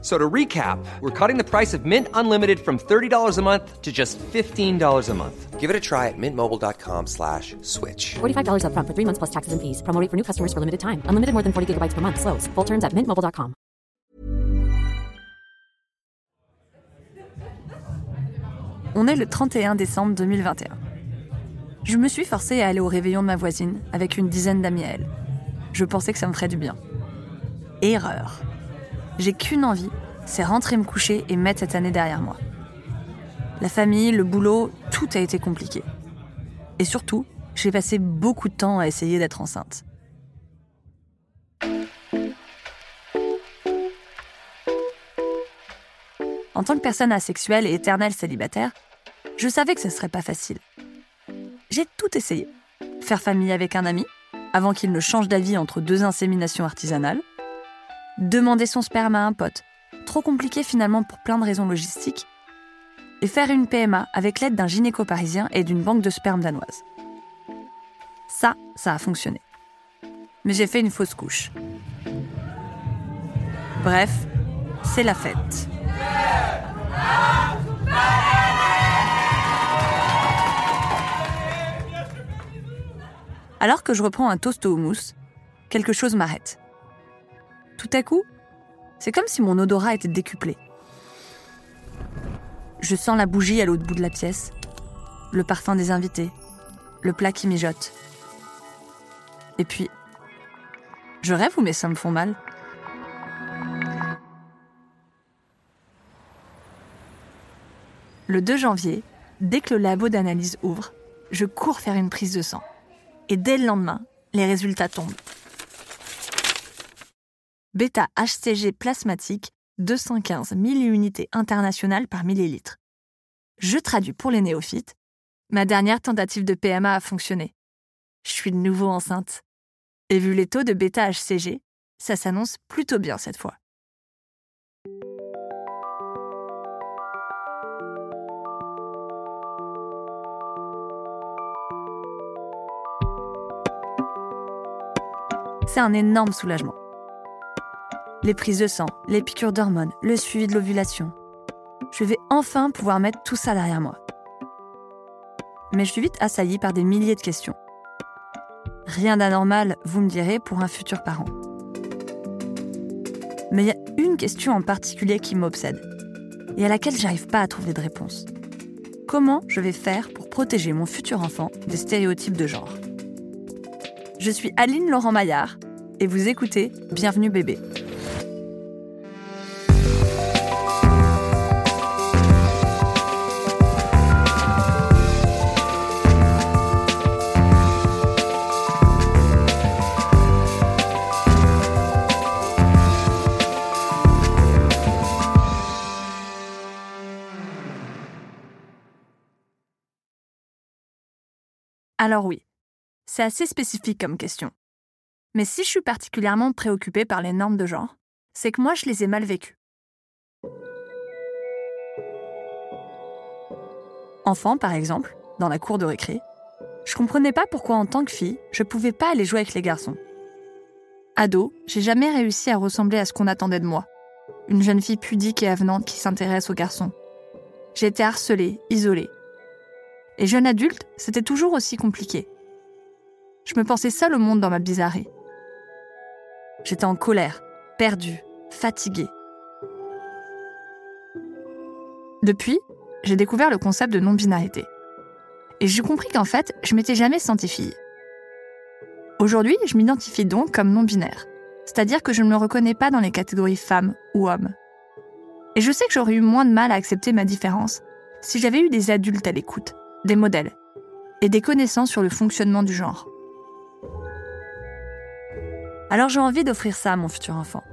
So to recap, we're cutting the price of Mint Unlimited from $30 a month to just $15 a month. Give it a try at mintmobile.com slash switch. $45 upfront for three months plus taxes and fees. Promo rate for new customers for limited time. Unlimited more than 40 gigabytes per month. Slows. Full terms at mintmobile.com. On est le 31 décembre 2021. Je me suis forcée à aller au réveillon de ma voisine avec une dizaine d'amis à elle. Je pensais que ça me ferait du bien. Erreur. J'ai qu'une envie, c'est rentrer me coucher et mettre cette année derrière moi. La famille, le boulot, tout a été compliqué. Et surtout, j'ai passé beaucoup de temps à essayer d'être enceinte. En tant que personne asexuelle et éternelle célibataire, je savais que ce serait pas facile. J'ai tout essayé. Faire famille avec un ami, avant qu'il ne change d'avis entre deux inséminations artisanales. Demander son sperme à un pote, trop compliqué finalement pour plein de raisons logistiques. Et faire une PMA avec l'aide d'un gynéco parisien et d'une banque de sperme danoise. Ça, ça a fonctionné. Mais j'ai fait une fausse couche. Bref, c'est la fête. Alors que je reprends un toast au houmous, quelque chose m'arrête. Tout à coup, c'est comme si mon odorat était décuplé. Je sens la bougie à l'autre bout de la pièce, le parfum des invités, le plat qui mijote. Et puis, je rêve ou mes seins me font mal? Le 2 janvier, dès que le labo d'analyse ouvre, je cours faire une prise de sang. Et dès le lendemain, les résultats tombent. Bêta HCG plasmatique, 215 milliunités internationales par millilitre. Je traduis pour les néophytes. Ma dernière tentative de PMA a fonctionné. Je suis de nouveau enceinte. Et vu les taux de bêta HCG, ça s'annonce plutôt bien cette fois. C'est un énorme soulagement. Les prises de sang, les piqûres d'hormones, le suivi de l'ovulation. Je vais enfin pouvoir mettre tout ça derrière moi. Mais je suis vite assaillie par des milliers de questions. Rien d'anormal, vous me direz, pour un futur parent. Mais il y a une question en particulier qui m'obsède et à laquelle j'arrive pas à trouver de réponse. Comment je vais faire pour protéger mon futur enfant des stéréotypes de genre? Je suis Aline Laurent Maillard et vous écoutez Bienvenue bébé. Alors oui, c'est assez spécifique comme question. Mais si je suis particulièrement préoccupée par les normes de genre, c'est que moi je les ai mal vécues. Enfant, par exemple, dans la cour de récré, je comprenais pas pourquoi en tant que fille, je pouvais pas aller jouer avec les garçons. Ado, j'ai jamais réussi à ressembler à ce qu'on attendait de moi. Une jeune fille pudique et avenante qui s'intéresse aux garçons. J'ai été harcelée, isolée. Et jeune adulte, c'était toujours aussi compliqué. Je me pensais seule au monde dans ma bizarrerie. J'étais en colère, perdue, fatiguée. Depuis, j'ai découvert le concept de non-binarité. Et j'ai compris qu'en fait, je m'étais jamais sentie fille. Aujourd'hui, je m'identifie donc comme non-binaire, c'est-à-dire que je ne me reconnais pas dans les catégories femme ou homme. Et je sais que j'aurais eu moins de mal à accepter ma différence si j'avais eu des adultes à l'écoute, des modèles, et des connaissances sur le fonctionnement du genre. Alors j'ai envie d'offrir ça à mon futur enfant.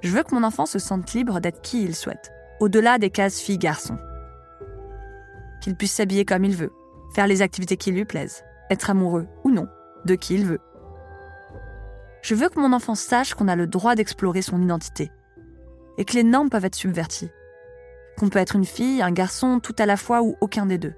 Je veux que mon enfant se sente libre d'être qui il souhaite, au-delà des cases fille-garçon. Qu'il puisse s'habiller comme il veut, faire les activités qui lui plaisent, être amoureux ou non de qui il veut. Je veux que mon enfant sache qu'on a le droit d'explorer son identité et que les normes peuvent être subverties. Qu'on peut être une fille, un garçon, tout à la fois ou aucun des deux.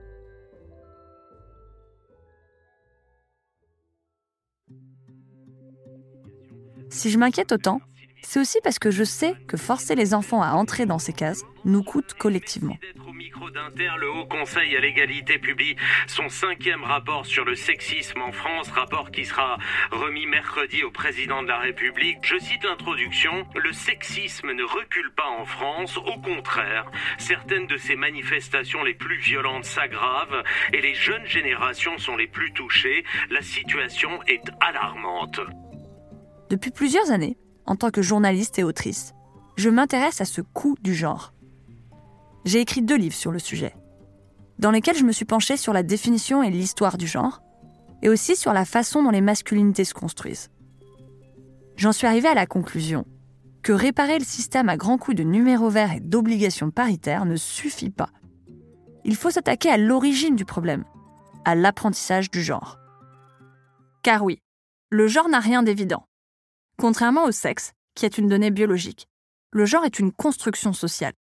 Si je m'inquiète autant, c'est aussi parce que je sais que forcer les enfants à entrer dans ces cases nous coûte collectivement. Micro d'Inter, le Haut Conseil à l'égalité publie son cinquième rapport sur le sexisme en France, rapport qui sera remis mercredi au président de la République. Je cite l'introduction, le sexisme ne recule pas en France, au contraire, certaines de ces manifestations les plus violentes s'aggravent et les jeunes générations sont les plus touchées. La situation est alarmante. Depuis plusieurs années, en tant que journaliste et autrice, je m'intéresse à ce coût du genre. J'ai écrit deux livres sur le sujet, dans lesquels je me suis penchée sur la définition et l'histoire du genre, et aussi sur la façon dont les masculinités se construisent. J'en suis arrivée à la conclusion que réparer le système à grands coups de numéros verts et d'obligations paritaires ne suffit pas. Il faut s'attaquer à l'origine du problème, à l'apprentissage du genre. Car oui, le genre n'a rien d'évident. Contrairement au sexe, qui est une donnée biologique, le genre est une construction sociale.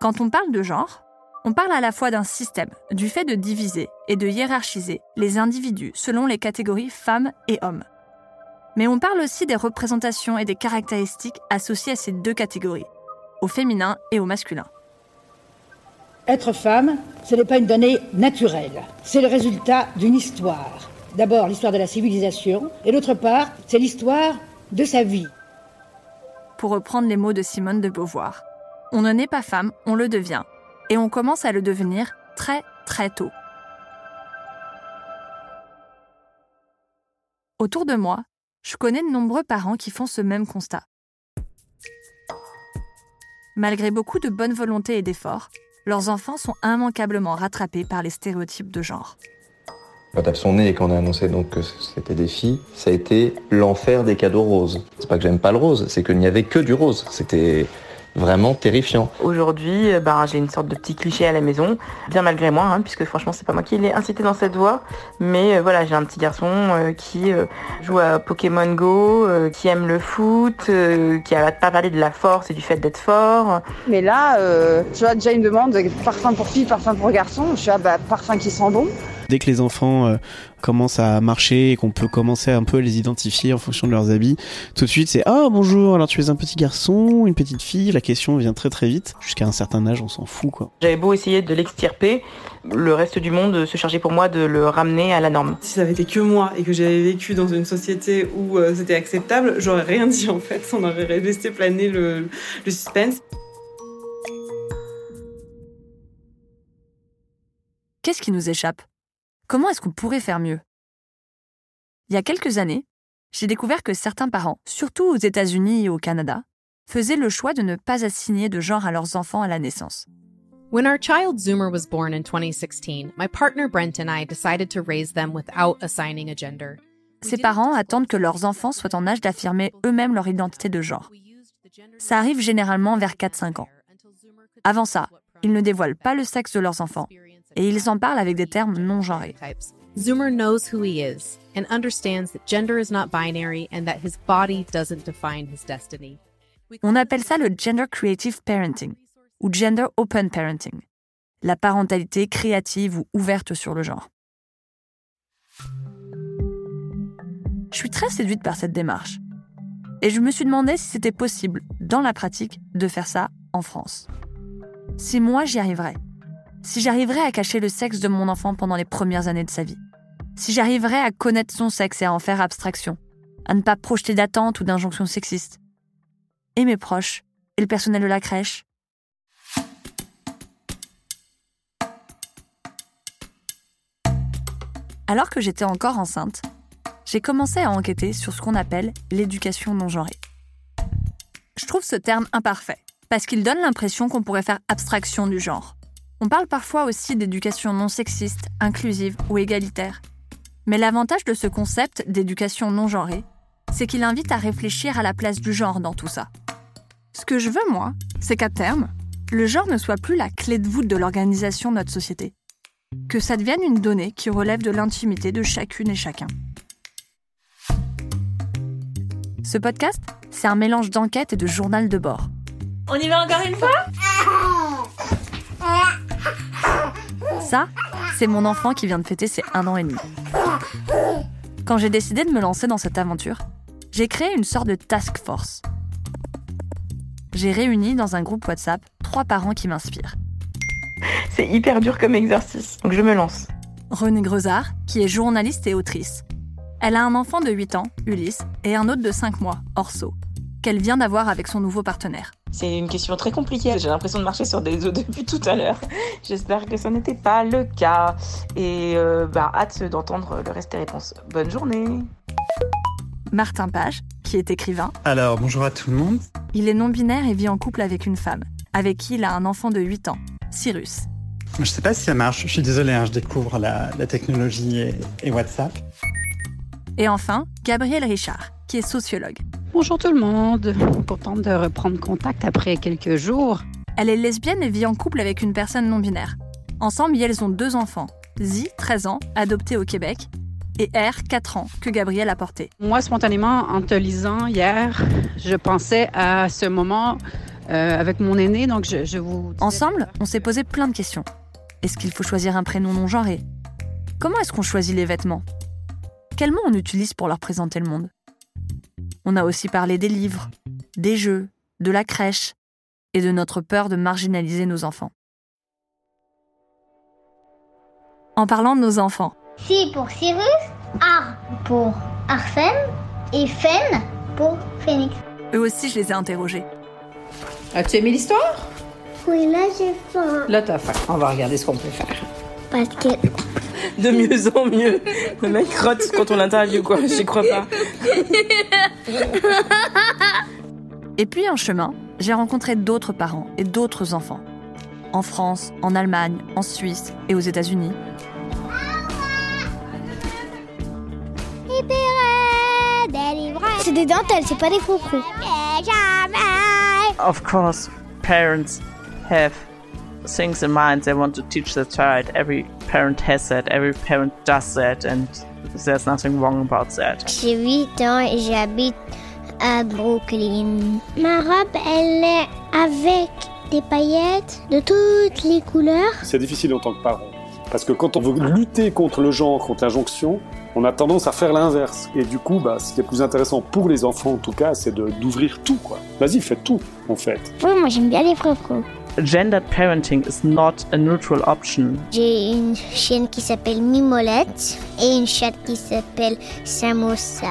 Quand on parle de genre, on parle à la fois d'un système, du fait de diviser et de hiérarchiser les individus selon les catégories femmes et hommes. Mais on parle aussi des représentations et des caractéristiques associées à ces deux catégories, au féminin et au masculin. Être femme, ce n'est pas une donnée naturelle, c'est le résultat d'une histoire. D'abord l'histoire de la civilisation, et d'autre part, c'est l'histoire de sa vie. Pour reprendre les mots de Simone de Beauvoir, on ne naît pas femme, on le devient, et on commence à le devenir très très tôt. Autour de moi, je connais de nombreux parents qui font ce même constat. Malgré beaucoup de bonne volonté et d'efforts, leurs enfants sont immanquablement rattrapés par les stéréotypes de genre. Quand elles sont nées et qu'on a annoncé donc que c'était des filles, ça a été l'enfer des cadeaux roses. C'est pas que j'aime pas le rose, c'est qu'il n'y avait que du rose. C'était vraiment terrifiant. Aujourd'hui, ben, j'ai une sorte de petit cliché à la maison, bien malgré moi, hein, puisque franchement c'est pas moi qui l'ai incité dans cette voie, mais euh, voilà, j'ai un petit garçon euh, qui euh, joue à Pokémon Go, qui aime le foot, qui a pas parlé de la force et du fait d'être fort. Mais là, tu vois, déjà une demande parfum pour fille, parfum pour garçon, je suis ah bah parfum qui sent bon. Dès que les enfants euh, commencent à marcher et qu'on peut commencer un peu à les identifier en fonction de leurs habits, tout de suite c'est ah bonjour alors tu es un petit garçon, une petite fille, la question vient très très vite. Jusqu'à un certain âge on s'en fout quoi. J'avais beau essayer de l'extirper, le reste du monde se chargeait pour moi de le ramener à la norme. Si ça avait été que moi et que j'avais vécu dans une société où euh, c'était acceptable, j'aurais rien dit en fait, on aurait resté planer le, le suspense. Qu'est-ce qui nous échappe? Comment est-ce qu'on pourrait faire mieux? Il y a quelques années, j'ai découvert que certains parents, surtout aux États-Unis et au Canada, faisaient le choix de ne pas assigner de genre à leurs enfants à la naissance. When our child Zoomer was born in 2016, my partner Brent and I decided to raise them without assigning a gender. Ces parents attendent que leurs enfants soient en âge d'affirmer eux-mêmes leur identité de genre. Ça arrive généralement vers 4-5 ans. Avant ça, ils ne dévoilent pas le sexe de leurs enfants et ils en parlent avec des termes non genrés. Zoomer knows who he is and understands that gender is not binary and that his body doesn't define his destiny. On appelle ça le gender creative parenting ou gender open parenting, la parentalité créative ou ouverte sur le genre. Je suis très séduite par cette démarche et je me suis demandé si c'était possible, dans la pratique, de faire ça en France. Si moi j'y arriverais, si j'arriverais à cacher le sexe de mon enfant pendant les premières années de sa vie, si j'arriverais à connaître son sexe et à en faire abstraction, à ne pas projeter d'attentes ou d'injonctions sexistes. Et mes proches, et le personnel de la crèche. Alors que j'étais encore enceinte, j'ai commencé à enquêter sur ce qu'on appelle l'éducation non genrée. Je trouve ce terme imparfait, parce qu'il donne l'impression qu'on pourrait faire abstraction du genre. On parle parfois aussi d'éducation non sexiste, inclusive ou égalitaire. Mais l'avantage de ce concept d'éducation non genrée, c'est qu'il invite à réfléchir à la place du genre dans tout ça. Ce que je veux, moi, c'est qu'à terme, le genre ne soit plus la clé de voûte de l'organisation de notre société, que ça devienne une donnée qui relève de l'intimité de chacune et chacun. Ce podcast, c'est un mélange d'enquête et de journal de bord. On y va encore une fois? Ça, c'est mon enfant qui vient de fêter ses un an et demi. Quand j'ai décidé de me lancer dans cette aventure, j'ai créé une sorte de task force. J'ai réuni dans un groupe WhatsApp trois parents qui m'inspirent. C'est hyper dur comme exercice, donc je me lance. Renée Grezard, qui est journaliste et autrice. Elle a un enfant de 8 ans, Ulysse, et un autre de 5 mois, Orso, qu'elle vient d'avoir avec son nouveau partenaire. C'est une question très compliquée. J'ai l'impression de marcher sur des œufs depuis tout à l'heure. J'espère que ce n'était pas le cas. Et euh, bah, hâte d'entendre le reste des réponses. Bonne journée. Martin Page, qui est écrivain. Alors, bonjour à tout le monde. Il est non-binaire et vit en couple avec une femme, avec qui il a un enfant de 8 ans, Cyrus. Je sais pas si ça marche. Je suis désolé, hein, je découvre la, la technologie et, et WhatsApp. Et enfin, Gabrielle Richard, qui est sociologue. Bonjour tout le monde. Contente de reprendre contact après quelques jours. Elle est lesbienne et vit en couple avec une personne non-binaire. Ensemble, elles ont deux enfants. Zi, 13 ans, adopté au Québec, et R, 4 ans, que Gabrielle a porté. Moi, spontanément, en te lisant hier, je pensais à ce moment euh, avec mon aîné, donc je, je vous... Ensemble, on s'est posé plein de questions. Est-ce qu'il faut choisir un prénom non genré Comment est-ce qu'on choisit les vêtements? Quels mots on utilise pour leur présenter le monde? On a aussi parlé des livres, des jeux, de la crèche et de notre peur de marginaliser nos enfants. En parlant de nos enfants, C pour Cyrus, R pour Arsène et Fen pour Phoenix. eux aussi je les ai interrogés. As-tu aimé l'histoire? Oui, là j'ai faim. Là, t'as faim. On va regarder ce qu'on peut faire. Parce que De mieux en mieux. Le mec crotte quand on l'interview, quoi. J'y crois pas. Et puis en chemin, j'ai rencontré d'autres parents et d'autres enfants. En France, en Allemagne, en Suisse et aux États-Unis. c'est des dentelles, c'est pas des froufrous. Of course, parents have things in mind they want to teach their child. Every parent has that, every parent does that, and there's nothing wrong about that. J'ai 8 ans et j'habite à Brooklyn. Ma robe, elle est avec des paillettes de toutes les couleurs. C'est difficile en tant que parent. Parce que quand on veut lutter contre le genre, contre l'injonction, on a tendance à faire l'inverse. Et du coup, bah, ce qui est plus intéressant pour les enfants, en tout cas, c'est de- d'ouvrir tout. quoi. Vas-y, fais tout, en fait. Oui, moi j'aime bien les froufrous. Gendered parenting is not a neutral option. J'ai une chienne qui s'appelle Mimolette et une chatte qui s'appelle Samosa.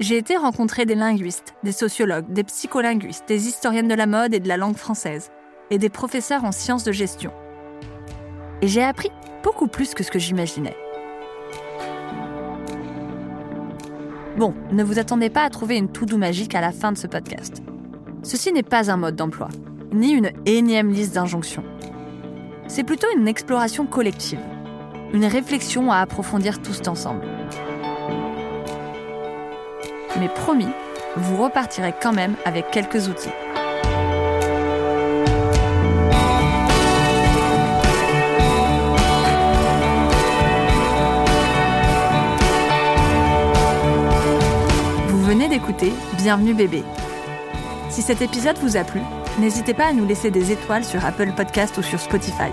J'ai été rencontrer des linguistes, des sociologues, des psycholinguistes, des historiennes de la mode et de la langue française, et des professeurs en sciences de gestion. Et j'ai appris beaucoup plus que ce que j'imaginais. Bon, ne vous attendez pas à trouver une to-do magique à la fin de ce podcast. Ceci n'est pas un mode d'emploi, ni une énième liste d'injonctions. C'est plutôt une exploration collective, une réflexion à approfondir tous ensemble. Mais promis, vous repartirez quand même avec quelques outils. Bienvenue bébé. Si cet épisode vous a plu, n'hésitez pas à nous laisser des étoiles sur Apple Podcast ou sur Spotify.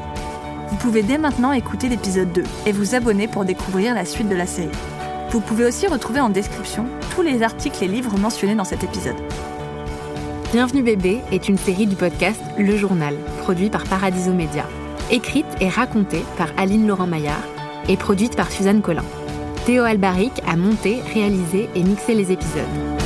Vous pouvez dès maintenant écouter l'épisode 2 et vous abonner pour découvrir la suite de la série. Vous pouvez aussi retrouver en description tous les articles et livres mentionnés dans cet épisode. Bienvenue bébé est une série du podcast Le Journal, produit par Paradiso Média. Écrite et racontée par Aline Laurent-Maillard et produite par Suzanne Collin. Théo Albaric a monté, réalisé et mixé les épisodes.